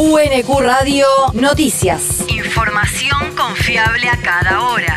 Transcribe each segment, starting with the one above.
UNQ Radio Noticias. Información confiable a cada hora.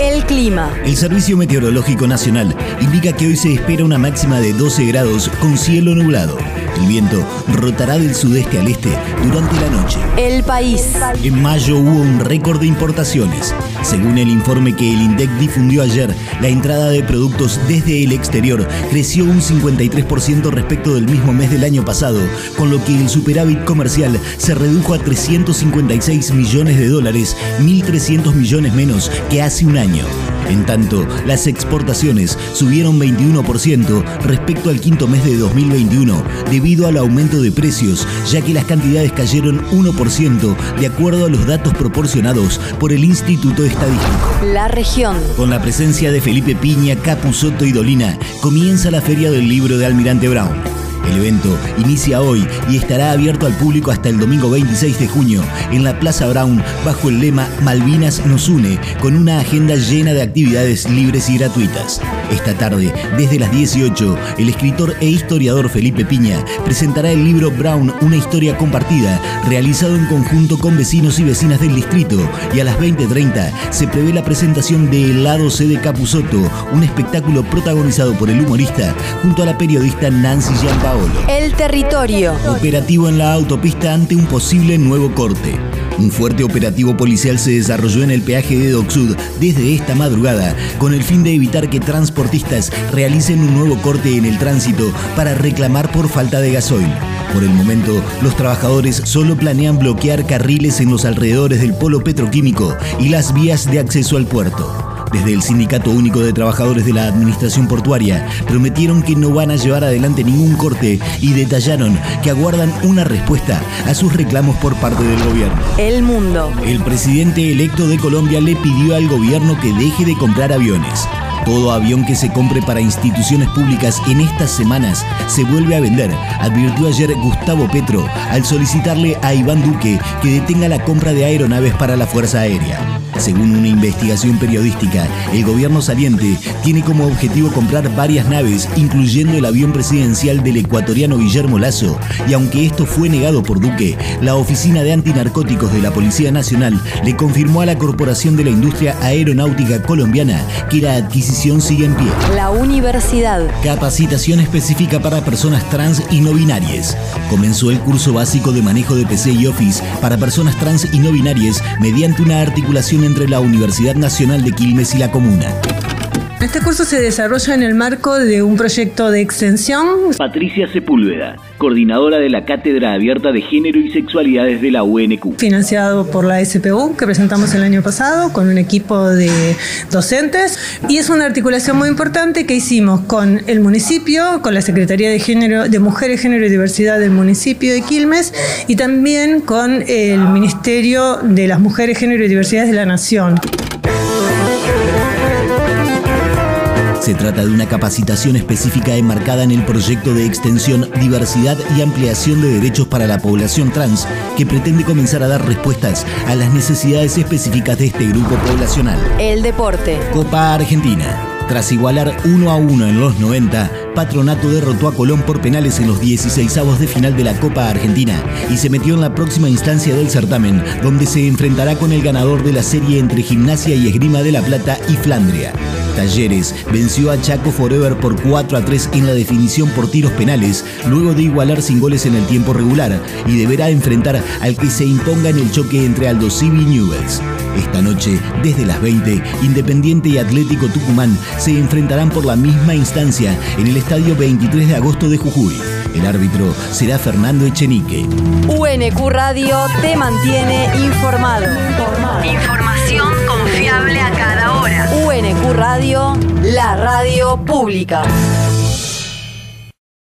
El clima. El Servicio Meteorológico Nacional indica que hoy se espera una máxima de 12 grados con cielo nublado. El viento rotará del sudeste al este durante la noche. El país. En mayo hubo un récord de importaciones. Según el informe que el INDEC difundió ayer, la entrada de productos desde el exterior creció un 53% respecto del mismo mes del año pasado, con lo que el superávit comercial se redujo a 356 millones de dólares, 1.300 millones menos que hace un año. En tanto, las exportaciones subieron 21% respecto al quinto mes de 2021 debido al aumento de precios, ya que las cantidades cayeron 1% de acuerdo a los datos proporcionados por el Instituto Estadístico. La región. Con la presencia de Felipe Piña, Capuzoto y Dolina, comienza la Feria del Libro de Almirante Brown. El evento inicia hoy y estará abierto al público hasta el domingo 26 de junio en la Plaza Brown bajo el lema Malvinas nos une con una agenda llena de actividades libres y gratuitas. Esta tarde, desde las 18, el escritor e historiador Felipe Piña presentará el libro Brown, una historia compartida, realizado en conjunto con vecinos y vecinas del distrito y a las 20.30 se prevé la presentación de El lado C de Capusoto, un espectáculo protagonizado por el humorista junto a la periodista Nancy El territorio. Operativo en la autopista ante un posible nuevo corte. Un fuerte operativo policial se desarrolló en el peaje de Docsud desde esta madrugada con el fin de evitar que transportistas realicen un nuevo corte en el tránsito para reclamar por falta de gasoil. Por el momento, los trabajadores solo planean bloquear carriles en los alrededores del polo petroquímico y las vías de acceso al puerto. Desde el Sindicato Único de Trabajadores de la Administración Portuaria prometieron que no van a llevar adelante ningún corte y detallaron que aguardan una respuesta a sus reclamos por parte del gobierno. El mundo. El presidente electo de Colombia le pidió al gobierno que deje de comprar aviones. Todo avión que se compre para instituciones públicas en estas semanas se vuelve a vender, advirtió ayer Gustavo Petro al solicitarle a Iván Duque que detenga la compra de aeronaves para la Fuerza Aérea. Según una investigación periodística, el gobierno saliente tiene como objetivo comprar varias naves, incluyendo el avión presidencial del ecuatoriano Guillermo Lazo, y aunque esto fue negado por Duque, la Oficina de Antinarcóticos de la Policía Nacional le confirmó a la Corporación de la Industria Aeronáutica Colombiana que la adquisición sigue en pie. La universidad. Capacitación específica para personas trans y no binarias. Comenzó el curso básico de manejo de PC y Office para personas trans y no binarias mediante una articulación entre la Universidad Nacional de Quilmes y la Comuna. Este curso se desarrolla en el marco de un proyecto de extensión. Patricia Sepúlveda, coordinadora de la Cátedra Abierta de Género y Sexualidades de la UNQ. Financiado por la SPU, que presentamos el año pasado, con un equipo de docentes. Y es una articulación muy importante que hicimos con el municipio, con la Secretaría de Género, de Mujeres, Género y Diversidad del municipio de Quilmes y también con el Ministerio de las Mujeres, Género y Diversidad de la Nación. Se trata de una capacitación específica enmarcada en el proyecto de extensión, diversidad y ampliación de derechos para la población trans, que pretende comenzar a dar respuestas a las necesidades específicas de este grupo poblacional. El deporte. Copa Argentina. Tras igualar 1 a 1 en los 90, Patronato derrotó a Colón por penales en los 16avos de final de la Copa Argentina y se metió en la próxima instancia del certamen, donde se enfrentará con el ganador de la serie entre Gimnasia y Esgrima de la Plata y Flandria. Talleres venció a Chaco Forever por 4 a 3 en la definición por tiros penales, luego de igualar sin goles en el tiempo regular, y deberá enfrentar al que se imponga en el choque entre Aldo Civi y Newells. Esta noche, desde las 20, Independiente y Atlético Tucumán se enfrentarán por la misma instancia en el estadio 23 de agosto de Jujuy. El árbitro será Fernando Echenique. UNQ Radio te mantiene informado. Información confiable a cada hora. UNQ Radio, la radio pública.